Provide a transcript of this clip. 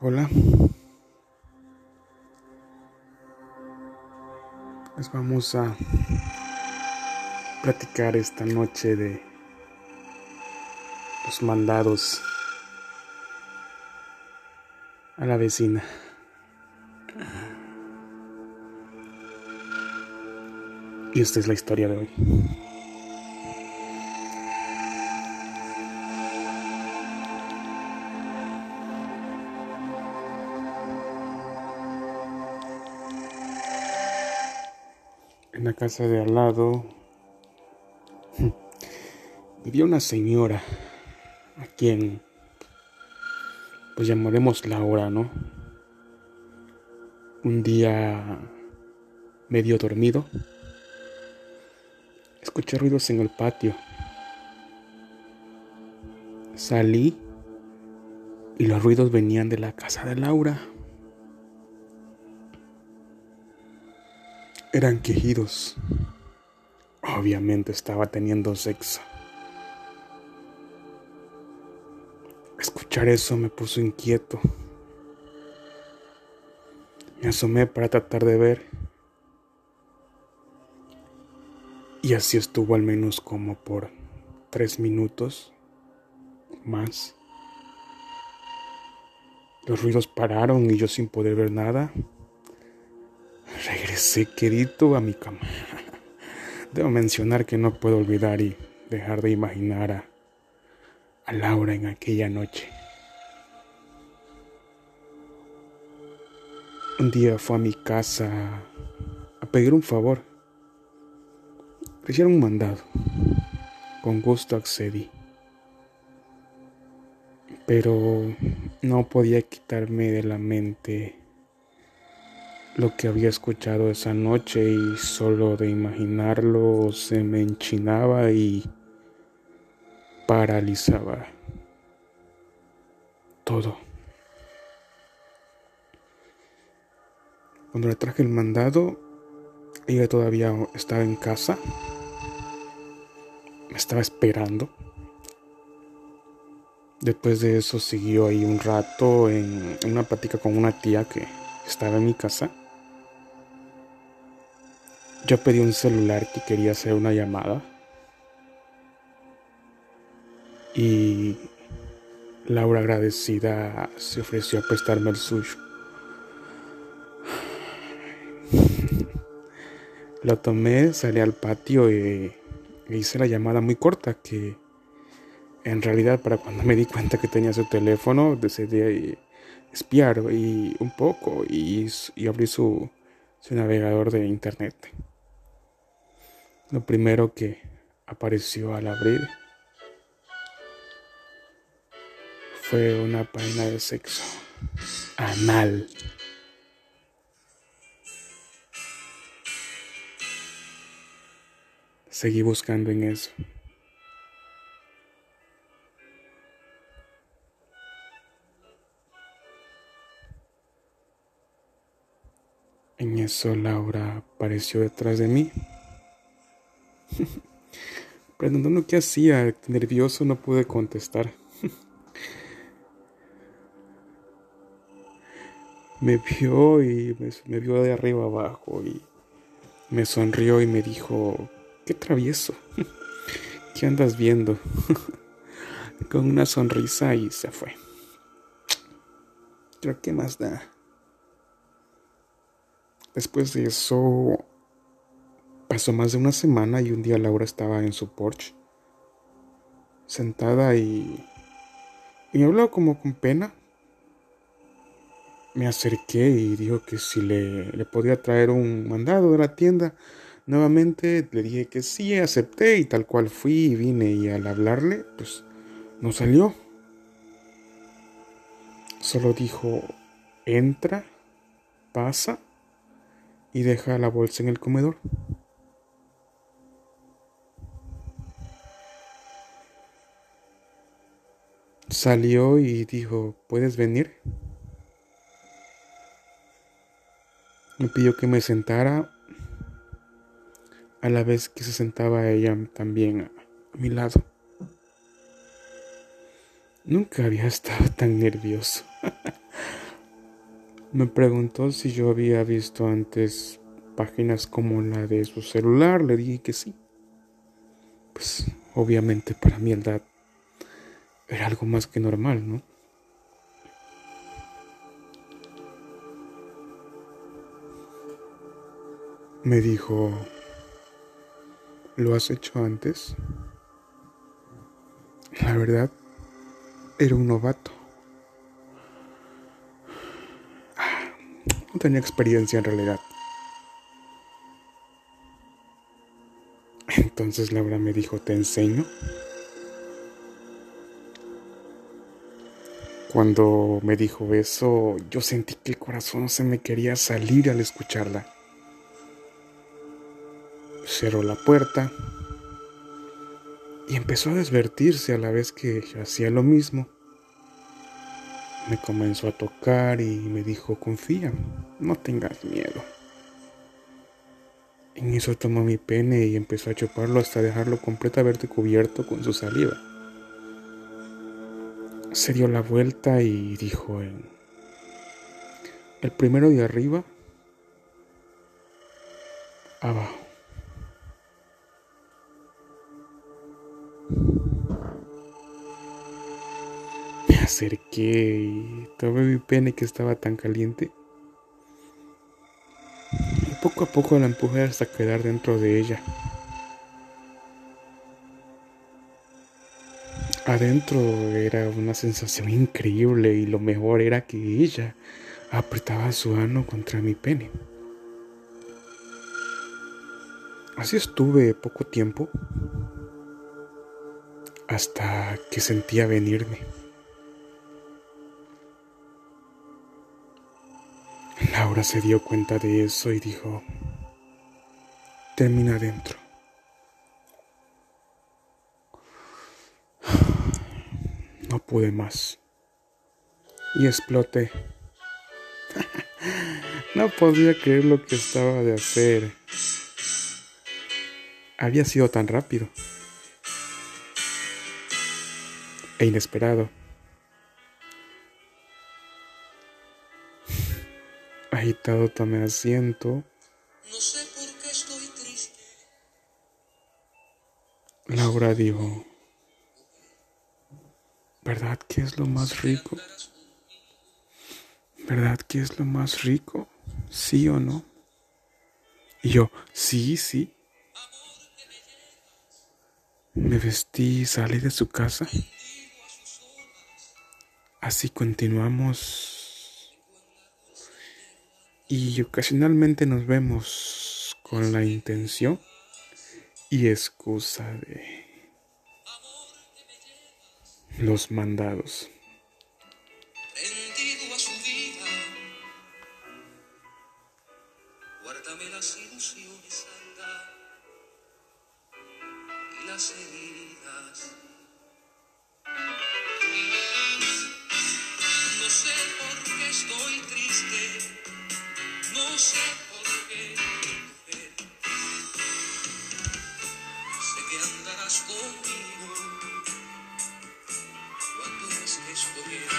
Hola. Les vamos a platicar esta noche de los mandados a la vecina. Y esta es la historia de hoy. Casa de al lado vivía una señora a quien pues llamaremos Laura, ¿no? Un día medio dormido, escuché ruidos en el patio. Salí y los ruidos venían de la casa de Laura. Eran quejidos. Obviamente estaba teniendo sexo. Escuchar eso me puso inquieto. Me asomé para tratar de ver. Y así estuvo al menos como por tres minutos más. Los ruidos pararon y yo sin poder ver nada, regresé querido a mi cama. Debo mencionar que no puedo olvidar y dejar de imaginar a, a Laura en aquella noche. Un día fue a mi casa a pedir un favor. Le hicieron un mandado. Con gusto accedí. Pero no podía quitarme de la mente lo que había escuchado esa noche y solo de imaginarlo se me enchinaba y paralizaba todo. Cuando le traje el mandado, ella todavía estaba en casa, me estaba esperando. Después de eso siguió ahí un rato en una plática con una tía que estaba en mi casa. Yo pedí un celular que quería hacer una llamada. Y Laura agradecida se ofreció a prestarme el suyo. Lo tomé, salí al patio y hice la llamada muy corta que en realidad para cuando me di cuenta que tenía su teléfono decidí espiar y un poco y, y abrí su, su navegador de internet. Lo primero que apareció al abrir fue una página de sexo anal. Seguí buscando en eso. En eso Laura apareció detrás de mí. Preguntando qué hacía, nervioso no pude contestar. me vio y me, me, vio de arriba abajo y me sonrió y me dijo, qué travieso, ¿qué andas viendo? Con una sonrisa y se fue. Creo que más da. Después de eso, pasó más de una semana y un día Laura estaba en su porche, sentada y, y me habló como con pena. Me acerqué y dijo que si le, le podía traer un mandado de la tienda. Nuevamente le dije que sí, acepté y tal cual fui y vine y al hablarle, pues no salió. Solo dijo, entra, pasa y deja la bolsa en el comedor. Salió y dijo, ¿puedes venir? Me pidió que me sentara a la vez que se sentaba ella también a mi lado. Nunca había estado tan nervioso. Me preguntó si yo había visto antes páginas como la de su celular. Le dije que sí. Pues obviamente para mi edad era algo más que normal, ¿no? Me dijo, ¿lo has hecho antes? La verdad, era un novato. No tenía experiencia en realidad. Entonces Laura me dijo, ¿te enseño? Cuando me dijo eso, yo sentí que el corazón se me quería salir al escucharla. Cerró la puerta y empezó a desvertirse a la vez que hacía lo mismo. Me comenzó a tocar y me dijo, confía, no tengas miedo. En eso tomó mi pene y empezó a chuparlo hasta dejarlo completamente cubierto con su saliva. Se dio la vuelta y dijo, el primero de arriba, abajo. acerqué y tomé mi pene que estaba tan caliente. Y poco a poco la empujé hasta quedar dentro de ella. Adentro era una sensación increíble y lo mejor era que ella apretaba su ano contra mi pene. Así estuve poco tiempo hasta que sentía venirme. Laura se dio cuenta de eso y dijo, termina adentro. No pude más. Y exploté. no podía creer lo que estaba de hacer. Había sido tan rápido. E inesperado. Agitado tomé asiento. No sé por qué estoy triste. Laura dijo, ¿verdad que es lo más rico? ¿Verdad que es lo más rico? ¿Sí o no? Y yo, sí, sí. Me vestí y salí de su casa. Así continuamos y ocasionalmente nos vemos con la intención y excusa de los mandados. guárdame las ilusiones, y las es